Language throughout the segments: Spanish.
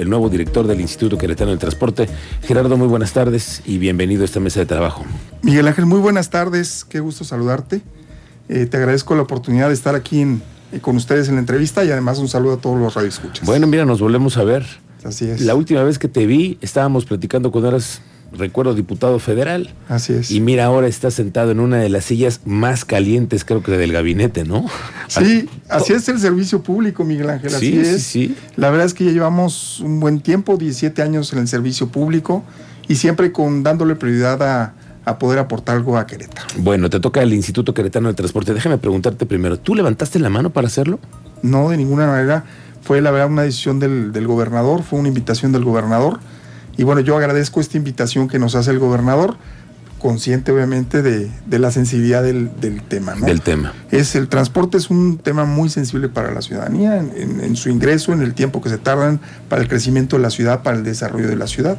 el nuevo director del Instituto Queretano del Transporte. Gerardo, muy buenas tardes y bienvenido a esta mesa de trabajo. Miguel Ángel, muy buenas tardes, qué gusto saludarte. Eh, te agradezco la oportunidad de estar aquí eh, con ustedes en la entrevista y además un saludo a todos los radioescuchas. Bueno, mira, nos volvemos a ver. Así es. La última vez que te vi, estábamos platicando cuando eras recuerdo, diputado federal. Así es. Y mira, ahora está sentado en una de las sillas más calientes, creo que del gabinete, ¿no? Sí, así es el servicio público, Miguel Ángel. Así sí, es. Sí, sí. La verdad es que ya llevamos un buen tiempo, 17 años en el servicio público y siempre con dándole prioridad a, a poder aportar algo a Querétaro. Bueno, te toca el Instituto Queretano del Transporte. Déjame preguntarte primero, ¿tú levantaste la mano para hacerlo? No, de ninguna manera. Fue la verdad una decisión del, del gobernador, fue una invitación del gobernador y bueno, yo agradezco esta invitación que nos hace el gobernador, consciente obviamente de, de la sensibilidad del, del tema. ¿no? Del tema. Es, el transporte es un tema muy sensible para la ciudadanía, en, en, en su ingreso, en el tiempo que se tardan, para el crecimiento de la ciudad, para el desarrollo de la ciudad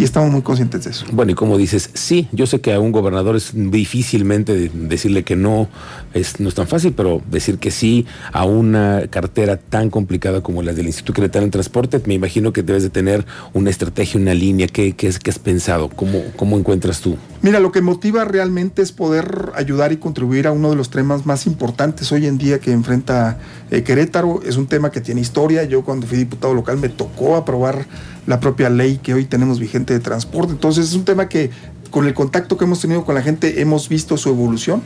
y estamos muy conscientes de eso. Bueno, y como dices, sí, yo sé que a un gobernador es difícilmente decirle que no, es, no es tan fácil, pero decir que sí a una cartera tan complicada como la del Instituto Queretano en Transporte, me imagino que debes de tener una estrategia, una línea, ¿qué, qué, es, qué has pensado? ¿Cómo, ¿Cómo encuentras tú? Mira, lo que motiva realmente es poder ayudar y contribuir a uno de los temas más importantes hoy en día que enfrenta eh, Querétaro. Es un tema que tiene historia. Yo cuando fui diputado local me tocó aprobar la propia ley que hoy tenemos vigente de transporte. Entonces es un tema que con el contacto que hemos tenido con la gente hemos visto su evolución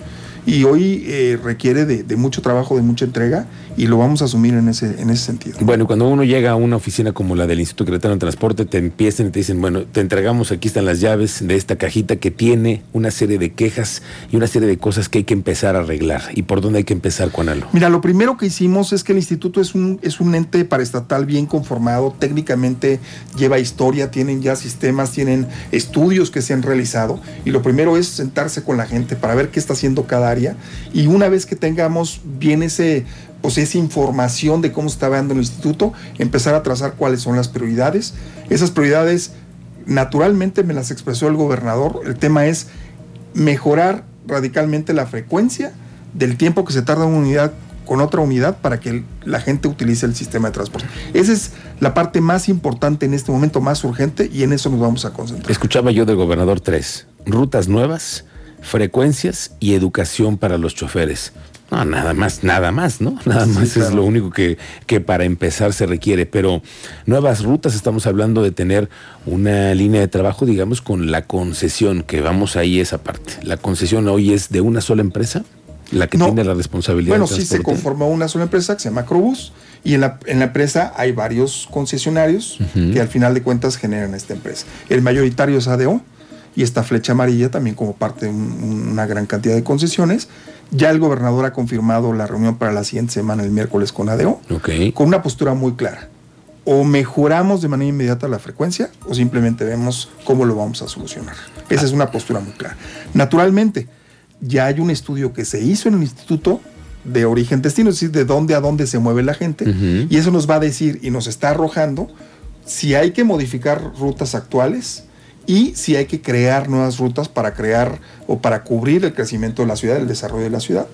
y hoy eh, requiere de, de, mucho trabajo, de mucha entrega y lo vamos a asumir en ese, en ese sentido. Bueno, cuando uno llega a una oficina como la del Instituto Queretano de Transporte, te empiezan y te dicen, bueno, te entregamos, aquí están las llaves de esta cajita que tiene una serie de quejas y una serie de cosas que hay que empezar a arreglar. ¿Y por dónde hay que empezar, Juanalo? Mira, lo primero que hicimos es que el instituto es un, es un ente paraestatal bien conformado, técnicamente lleva historia, tienen ya sistemas, tienen estudios que se han realizado y lo primero es sentarse con la gente para ver qué está haciendo cada y una vez que tengamos bien ese pues esa información de cómo está dando el instituto, empezar a trazar cuáles son las prioridades. Esas prioridades naturalmente me las expresó el gobernador. El tema es mejorar radicalmente la frecuencia del tiempo que se tarda una unidad con otra unidad para que la gente utilice el sistema de transporte. Esa es la parte más importante en este momento, más urgente, y en eso nos vamos a concentrar. Escuchaba yo del gobernador tres, rutas nuevas, frecuencias y educación para los choferes. No, nada más, nada más, ¿no? Nada más sí, claro. es lo único que, que, para empezar se requiere. Pero nuevas rutas, estamos hablando de tener una línea de trabajo, digamos, con la concesión, que vamos ahí esa parte. La concesión hoy es de una sola empresa, la que no. tiene la responsabilidad. Bueno, sí se conformó una sola empresa que se llama Crobus y en la, en la empresa hay varios concesionarios uh -huh. que al final de cuentas generan esta empresa. El mayoritario es ADO y esta flecha amarilla también como parte de un, una gran cantidad de concesiones. Ya el gobernador ha confirmado la reunión para la siguiente semana, el miércoles, con ADO, okay. con una postura muy clara. O mejoramos de manera inmediata la frecuencia o simplemente vemos cómo lo vamos a solucionar. Esa es una postura muy clara. Naturalmente, ya hay un estudio que se hizo en el instituto de origen destino, es decir, de dónde a dónde se mueve la gente, uh -huh. y eso nos va a decir y nos está arrojando si hay que modificar rutas actuales y si hay que crear nuevas rutas para crear o para cubrir el crecimiento de la ciudad, el desarrollo de la ciudad.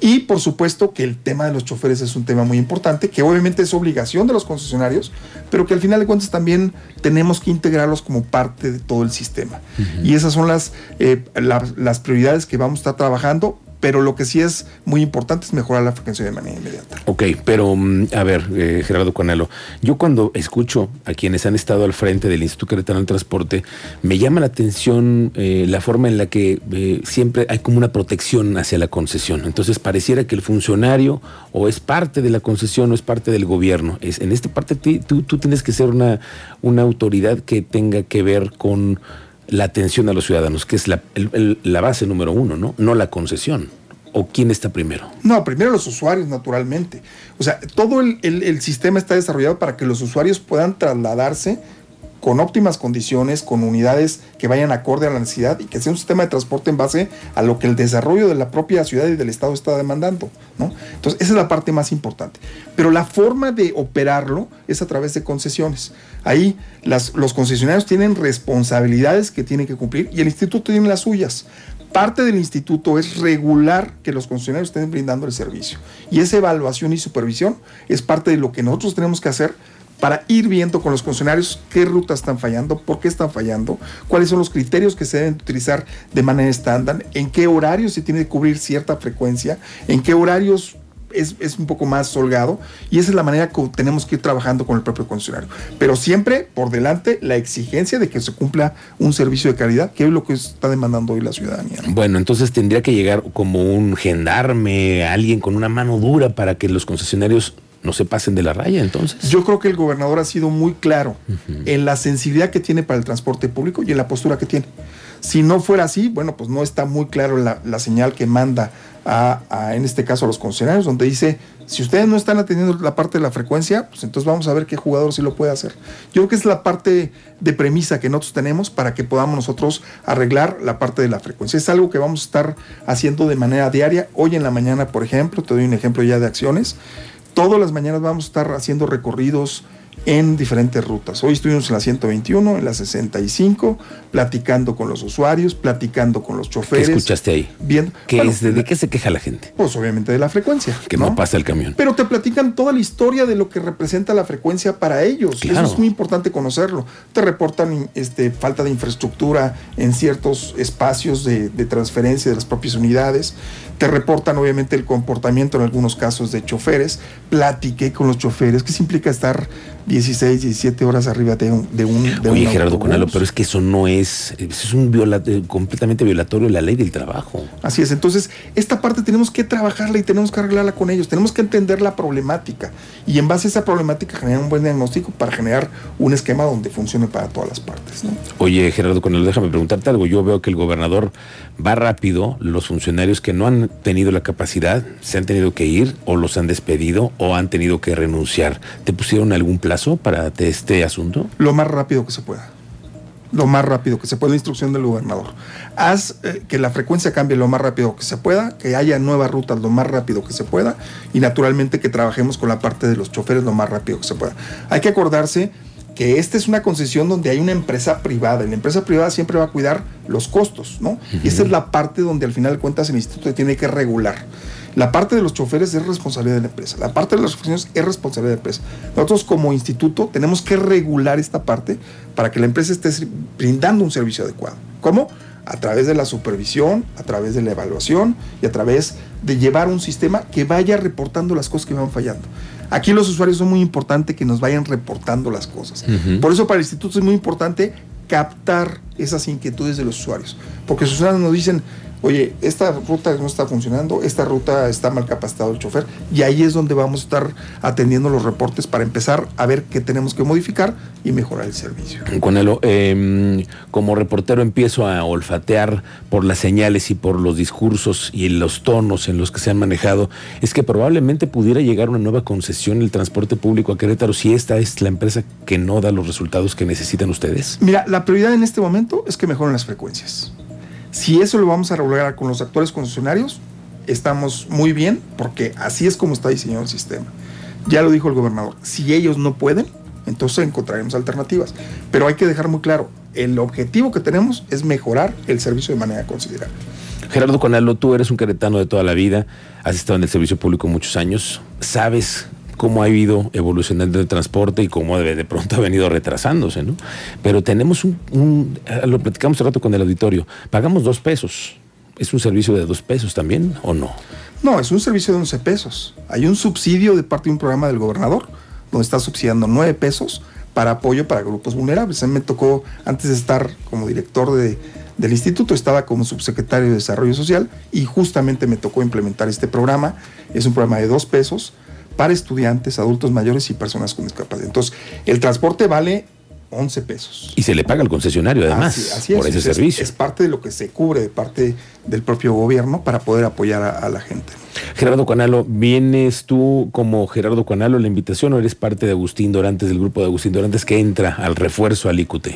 Y por supuesto que el tema de los choferes es un tema muy importante, que obviamente es obligación de los concesionarios, pero que al final de cuentas también tenemos que integrarlos como parte de todo el sistema. Uh -huh. Y esas son las, eh, la, las prioridades que vamos a estar trabajando pero lo que sí es muy importante es mejorar la frecuencia de manera inmediata. Ok, pero mm, a ver, eh, Gerardo Conalo, yo cuando escucho a quienes han estado al frente del Instituto Queretano del Transporte, me llama la atención eh, la forma en la que eh, siempre hay como una protección hacia la concesión. Entonces pareciera que el funcionario o es parte de la concesión o es parte del gobierno. Es, en esta parte tú, tú tienes que ser una, una autoridad que tenga que ver con la atención a los ciudadanos, que es la, el, el, la base número uno, ¿no? No la concesión. ¿O quién está primero? No, primero los usuarios, naturalmente. O sea, todo el, el, el, sistema está desarrollado para que los usuarios puedan trasladarse con óptimas condiciones, con unidades que vayan acorde a la necesidad y que sea un sistema de transporte en base a lo que el desarrollo de la propia ciudad y del Estado está demandando. ¿no? Entonces, esa es la parte más importante. Pero la forma de operarlo es a través de concesiones. Ahí los concesionarios tienen responsabilidades que tienen que cumplir y el instituto tiene las suyas parte del instituto es regular que los concesionarios estén brindando el servicio. Y esa evaluación y supervisión es parte de lo que nosotros tenemos que hacer para ir viendo con los funcionarios qué rutas están fallando, por qué están fallando, cuáles son los criterios que se deben utilizar de manera estándar, en qué horarios se tiene que cubrir cierta frecuencia, en qué horarios es, un poco más holgado y esa es la manera que tenemos que ir trabajando con el propio concesionario. Pero siempre por delante la exigencia de que se cumpla un servicio de calidad, que es lo que está demandando hoy la ciudadanía. Bueno, entonces tendría que llegar como un gendarme, alguien con una mano dura para que los concesionarios no se pasen de la raya entonces. Yo creo que el gobernador ha sido muy claro en la sensibilidad que tiene para el transporte público y en la postura que tiene. Si no fuera así, bueno, pues no está muy claro la, la señal que manda a, en este caso, a los concesionarios, donde dice, si ustedes no están atendiendo la parte de la frecuencia, pues entonces vamos a ver qué jugador sí lo puede hacer. Yo creo que es la parte de premisa que nosotros tenemos para que podamos nosotros arreglar la parte de la frecuencia. Es algo que vamos a estar haciendo de manera diaria. Hoy en la mañana, por ejemplo, te doy un ejemplo ya de acciones. Todas las mañanas vamos a estar haciendo recorridos en diferentes rutas. Hoy estuvimos en la 121, en la 65, platicando con los usuarios, platicando con los choferes. ¿Qué escuchaste ahí? Bien. ¿De qué se queja la gente? Pues obviamente de la frecuencia. Que no, pasa el camión. Pero te platican toda la historia de lo que representa la frecuencia para ellos. Y eso es muy importante conocerlo. Te reportan este, falta de infraestructura en ciertos espacios de, de transferencia de las propias unidades. Te reportan obviamente el comportamiento en algunos casos de choferes. Platiqué con los choferes. ¿Qué implica estar 16, 17 horas arriba de un... De un Oye, Gerardo Conalo, pero es que eso no es... Es un eh, completamente violatorio de la ley del trabajo. Así es. Entonces, esta parte tenemos que trabajarla y tenemos que arreglarla con ellos. Tenemos que entender la problemática. Y en base a esa problemática generar un buen diagnóstico para generar un esquema donde funcione para todas las partes. Oye, Gerardo Conalo, déjame preguntarte algo. Yo veo que el gobernador va rápido. Los funcionarios que no han tenido la capacidad se han tenido que ir o los han despedido o han tenido que renunciar. ¿Te pusieron algún plan? Para este asunto? Lo más rápido que se pueda. Lo más rápido que se pueda, la instrucción del gobernador. Haz eh, que la frecuencia cambie lo más rápido que se pueda, que haya nuevas rutas lo más rápido que se pueda y naturalmente que trabajemos con la parte de los choferes lo más rápido que se pueda. Hay que acordarse que esta es una concesión donde hay una empresa privada y la empresa privada siempre va a cuidar los costos, ¿no? Y esa es la parte donde al final de cuentas el instituto tiene que regular. La parte de los choferes es responsabilidad de la empresa. La parte de las oficinas es responsabilidad de la empresa. Nosotros como instituto tenemos que regular esta parte para que la empresa esté brindando un servicio adecuado. ¿Cómo? A través de la supervisión, a través de la evaluación y a través de llevar un sistema que vaya reportando las cosas que van fallando. Aquí los usuarios son muy importantes que nos vayan reportando las cosas. Por eso para el instituto es muy importante captar esas inquietudes de los usuarios. Porque los usuarios nos dicen, oye, esta ruta no está funcionando, esta ruta está mal capacitado el chofer, y ahí es donde vamos a estar atendiendo los reportes para empezar a ver qué tenemos que modificar y mejorar el servicio. Conelo, eh, como reportero empiezo a olfatear por las señales y por los discursos y los tonos en los que se han manejado, es que probablemente pudiera llegar una nueva concesión el transporte público a Querétaro si esta es la empresa que no da los resultados que necesitan ustedes. Mira, la prioridad en este momento es que mejoren las frecuencias. Si eso lo vamos a regular con los actuales concesionarios, estamos muy bien porque así es como está diseñado el sistema. Ya lo dijo el gobernador, si ellos no pueden, entonces encontraremos alternativas. Pero hay que dejar muy claro, el objetivo que tenemos es mejorar el servicio de manera considerable. Gerardo Conalo, tú eres un queretano de toda la vida, has estado en el servicio público muchos años, sabes cómo ha ido evolucionando el transporte y cómo de, de pronto ha venido retrasándose, ¿no? Pero tenemos un, eh, lo platicamos hace rato con el auditorio, pagamos dos pesos. ¿Es un servicio de dos pesos también o no? No, es un servicio de 11 pesos. Hay un subsidio de parte de un programa del gobernador, donde está subsidiando 9 pesos para apoyo para grupos vulnerables. A mí me tocó, antes de estar como director de, del instituto, estaba como subsecretario de Desarrollo Social y justamente me tocó implementar este programa. Es un programa de dos pesos para estudiantes, adultos mayores y personas con discapacidad. Entonces, el transporte vale 11 pesos. Y se le paga al concesionario además por ese servicio. Es, parte de lo que se cubre de parte del propio gobierno para poder apoyar a, la gente. Gerardo Canalo, ¿vienes tú como Gerardo Canalo la invitación o eres parte de Agustín Dorantes, del grupo de Agustín Dorantes que entra al refuerzo al ICUT?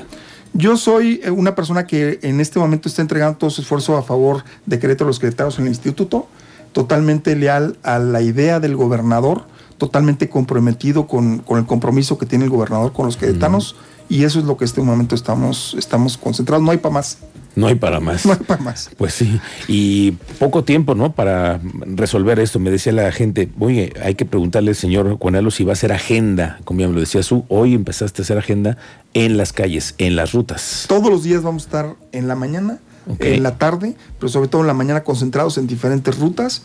Yo soy eh, una persona que en este momento está entregando todo su esfuerzo a favor de Querétaro los Querétaros en el instituto totalmente leal a la idea del gobernador, totalmente comprometido con, el compromiso que tiene el gobernador con los queretanos, y eso es lo que en este momento estamos, estamos concentrados. No hay para más. No hay para más. No hay para más. Pues sí, y poco tiempo, ¿no? Para resolver esto. Me decía la gente, oye, hay que preguntarle al señor Juanelo si va a hacer agenda, como ya me lo decía su, hoy empezaste a hacer agenda en las calles, en las rutas. Todos los días vamos a estar en la mañana, En la tarde, pero sobre todo en la mañana concentrados en diferentes rutas,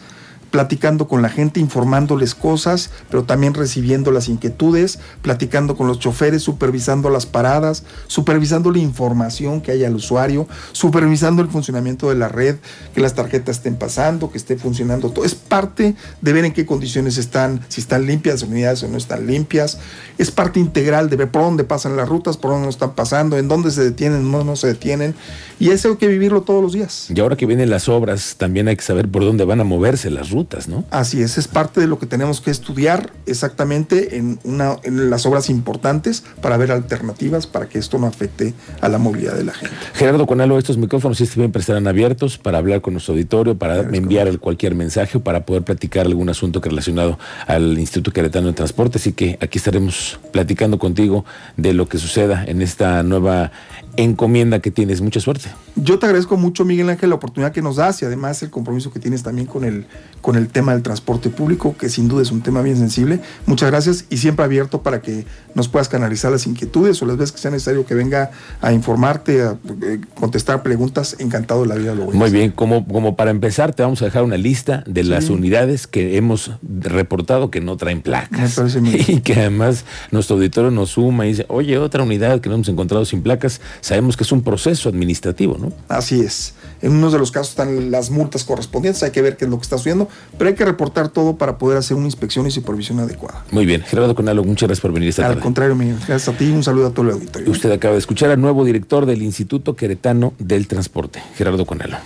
platicando con la gente, informándoles cosas, pero también recibiendo las inquietudes, platicando con los choferes, supervisando las paradas, supervisando la información que hay al usuario, supervisando el funcionamiento de la red, que las tarjetas estén pasando, que esté funcionando todo. Es parte de ver en qué condiciones están, si están limpias las unidades o no están limpias. Es parte integral de ver por dónde pasan las rutas, por dónde no están pasando, en dónde se detienen, no, no se detienen. Y eso hay que vivirlo todos los días. Y ahora que vienen las obras, también hay que saber por dónde van a moverse las rutas, ¿no? Así es, es parte de lo que tenemos que estudiar exactamente en, una, en las obras importantes para ver alternativas para que esto no afecte a la movilidad de la gente. Gerardo Conalo, estos micrófonos siempre estarán abiertos para hablar con nuestro auditorio, para enviar el cualquier mensaje o para poder platicar algún asunto que relacionado al Instituto Queretano de Transporte. Así que aquí estaremos platicando contigo de lo que suceda en esta nueva encomienda que tienes. Mucha suerte. Yo te agradezco mucho, Miguel Ángel, la oportunidad que nos das y además el compromiso que tienes también con el, con el tema del transporte público, que sin duda es un tema bien sensible. Muchas gracias y siempre abierto para que nos puedas canalizar las inquietudes o las veces que sea necesario que venga a informarte, a eh, contestar preguntas. Encantado de la vida lo voy Muy bien, como, como para empezar, te vamos a dejar una lista de las Sí. unidades que hemos reportado que no traen placas. Me. Y que además nuestro auditorio nos suma y dice, oye, otra unidad que no hemos encontrado sin placas, sabemos que es un proceso administrativo, ¿no? Así es. En unos de los casos están las multas correspondientes, hay que ver qué es lo que está sucediendo, pero hay que reportar todo para poder hacer una inspección y supervisión adecuada. Muy bien, Gerardo Conalo, muchas gracias por venir esta Al tarde. contrario, Miguel, gracias a ti y un saludo a todo el auditorio. Usted acaba de escuchar al nuevo director del Instituto Queretano del Transporte, Gerardo Conalo.